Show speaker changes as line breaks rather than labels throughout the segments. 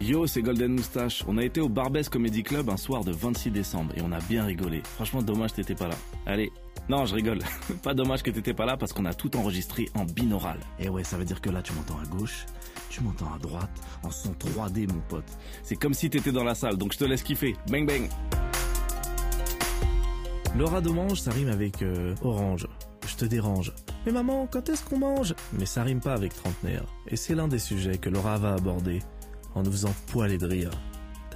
Yo, c'est Golden Moustache. On a été au Barbès Comedy Club un soir de 26 décembre et on a bien rigolé. Franchement, dommage t'étais pas là. Allez. Non, je rigole. pas dommage que t'étais pas là parce qu'on a tout enregistré en binaural.
Et ouais, ça veut dire que là, tu m'entends à gauche, tu m'entends à droite, en son 3D, mon pote.
C'est comme si t'étais dans la salle, donc je te laisse kiffer. Bang bang.
Laura Domange, ça rime avec euh, orange. Je te dérange. Mais maman, quand est-ce qu'on mange? Mais ça rime pas avec trentenaire. Et c'est l'un des sujets que Laura va aborder en nous faisant poiler de rire.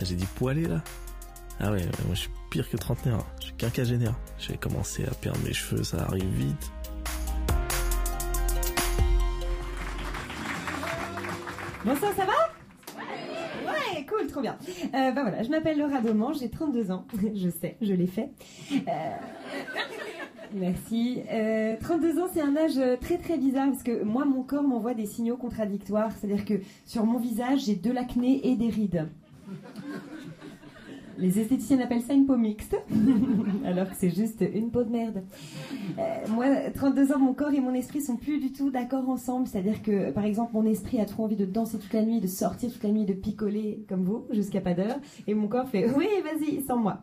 J'ai dit poiler là? Ah ouais, moi je suis pire que trentenaire. Je suis quinquagénaire. Je vais commencer à perdre mes cheveux, ça arrive vite.
Bonsoir, ça va? Ouais, cool, trop bien. Euh, bah voilà, je m'appelle Laura Doman, j'ai 32 ans. je sais, je l'ai fait. Euh, Merci. Euh, 32 ans, c'est un âge très très bizarre parce que moi, mon corps m'envoie des signaux contradictoires. C'est-à-dire que sur mon visage, j'ai de l'acné et des rides. Les esthéticiennes appellent ça une peau mixte, alors que c'est juste une peau de merde. Euh, moi, 32 ans, mon corps et mon esprit sont plus du tout d'accord ensemble. C'est-à-dire que, par exemple, mon esprit a trop envie de danser toute la nuit, de sortir toute la nuit, de picoler comme vous, jusqu'à pas d'heure. Et mon corps fait Oui, vas-y, sans moi.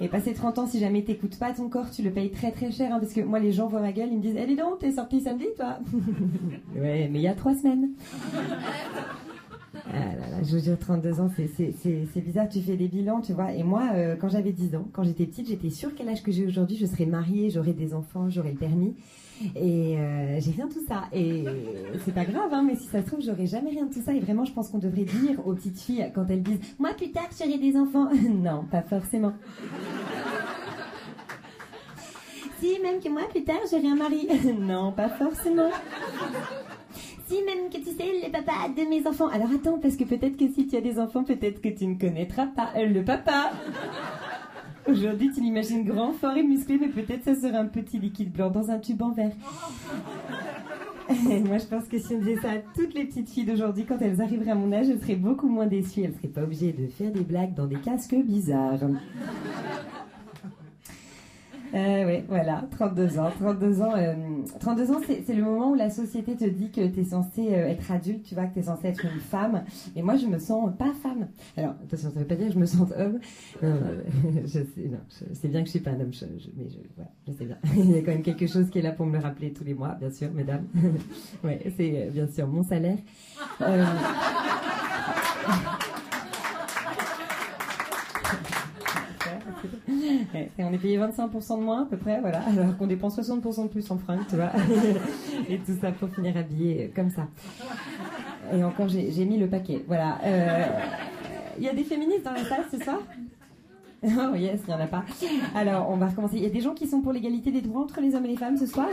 Et passé 30 ans, si jamais t'écoutes pas ton corps, tu le payes très très cher. hein, parce que moi, les gens voient ma gueule, ils me disent Eh, dis donc, t'es sorti samedi, toi? Ouais, mais il y a trois semaines. Ah là là, je vous jure, 32 ans, c'est- bizarre, tu fais des bilans, tu vois. Et moi, euh, quand j'avais 10 ans, quand j'étais petite, j'étais sûre qu'à l'âge que j'ai aujourd'hui, je serais mariée, j'aurais des enfants, j'aurais le permis. Et euh, j'ai rien de tout ça. Et c'est pas grave, hein, mais si ça se trouve, j'aurais jamais rien de tout ça. Et vraiment, je pense qu'on devrait dire aux petites filles, quand elles disent Moi, plus tard, j'aurai des enfants. non, pas forcément. si, même que moi, plus tard, j'aurai un mari. non, pas forcément. Si, même que tu sais, le papa de mes enfants. Alors attends, parce que peut-être que si tu as des enfants, peut-être que tu ne connaîtras pas euh, le papa. Aujourd'hui, tu l'imagines grand, fort et musclé, mais peut-être ça sera un petit liquide blanc dans un tube en verre. Moi, je pense que si on disait ça à toutes les petites filles d'aujourd'hui, quand elles arriveraient à mon âge, elles seraient beaucoup moins déçues. Elles seraient pas obligées de faire des blagues dans des casques bizarres. Euh, oui, voilà, 32 ans. 32 ans, euh, 32 ans c'est le moment où la société te dit que tu es censé euh, être adulte, tu vois, que tu es censé être une femme. Et moi, je me sens pas femme. Alors, attention, ça veut pas dire que je me sens homme. Non, non, je sais, non, je sais bien que je suis pas un homme, mais je, voilà, je sais bien. Il y a quand même quelque chose qui est là pour me le rappeler tous les mois, bien sûr, mesdames. ouais, c'est euh, bien sûr mon salaire. Euh, On est payé 25% de moins à peu près, voilà, alors qu'on dépense 60% de plus en fringues, tu vois. et tout ça pour finir habillé comme ça. Et encore, j'ai j'ai mis le paquet, voilà. Euh, Il y a des féministes dans la salle ce soir Oh yes, il n'y en a pas. Alors, on va recommencer. Il y a des gens qui sont pour l'égalité des droits entre les hommes et les femmes ce soir?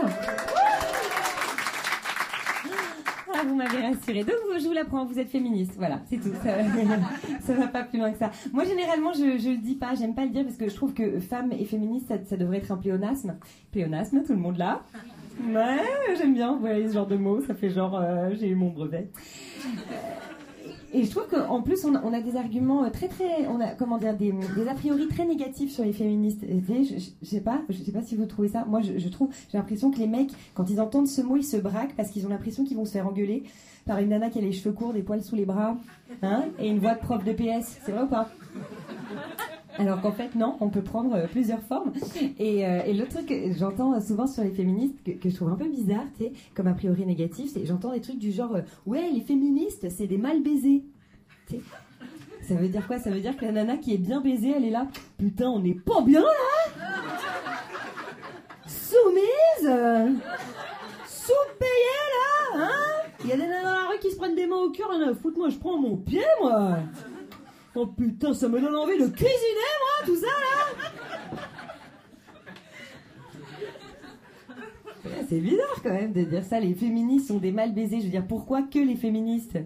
Vous m'avez rassuré. Donc, je vous l'apprends, vous êtes féministe. Voilà, c'est tout. Ça, ça va pas plus loin que ça. Moi, généralement, je, je le dis pas, j'aime pas le dire parce que je trouve que femme et féministe, ça, ça devrait être un pléonasme. Pléonasme, tout le monde là. Ouais, j'aime bien, vous voyez ce genre de mots, ça fait genre, euh, j'ai eu mon brevet. Et je trouve qu'en plus, on a, des arguments euh, très, très, on a, comment dire, des, a priori très négatifs sur les féministes. Je- je sais pas, je sais pas si vous trouvez ça. Moi, je, je trouve, j'ai l'impression que les mecs, quand ils entendent ce mot, ils se braquent parce qu'ils ont l'impression qu'ils vont se faire engueuler par une nana qui a les cheveux courts, des poils sous les bras, hein, et une voix de prof de PS. C'est vrai ou pas? Alors qu'en fait, non, on peut prendre euh, plusieurs formes. Et, euh, et l'autre truc que j'entends souvent sur les féministes, que, je trouve un peu bizarre, tu sais, comme a priori négatif, j'entends des trucs du genre euh, Ouais, les féministes, c'est des mal baisés. Ça veut dire quoi? Ça veut dire que la nana qui est bien baisée, elle est là. Putain, on n'est pas bien là Soumise Sous-payée là Hein? Il y a des nanas dans la rue qui se prennent des mains au cœur, rien à foutre, moi je prends mon pied moi Oh putain, ça me donne envie de cuisiner, moi, tout ça, là C'est bizarre, quand même, de dire ça. Les féministes sont des mal baisés. Je veux dire, pourquoi que les féministes?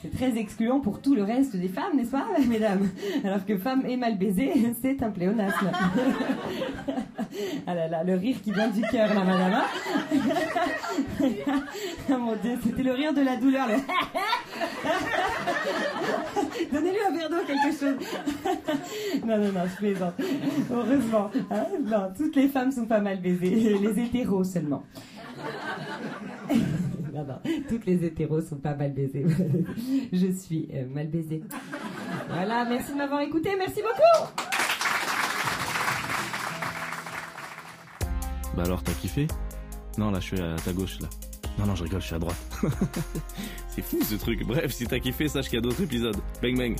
C'est très excluant pour tout le reste des femmes, n'est-ce pas, mesdames? Alors que femme et mal baisée, c'est un pléonasme. ah là là, le rire qui vient du cœur, là, madame. hein? Oh mon dieu, c'était le rire de la douleur. le Donnez-lui un verre d'eau, quelque chose. non, non, non, je plaisante. Heureusement. hein. non, toutes les femmes sont pas mal baisées. Les hétéros seulement. non, non, toutes les hétéros sont pas mal baisés. Je suis euh, mal baisée. Voilà, merci de m'avoir écouté, merci beaucoup.
Bah alors, t'as kiffé? Non, là, je suis à ta gauche, là. Non, non, je rigole, je suis à droite. C'est fou ce truc. Bref, si t'as kiffé, sache qu'il y a d'autres épisodes. Bang bang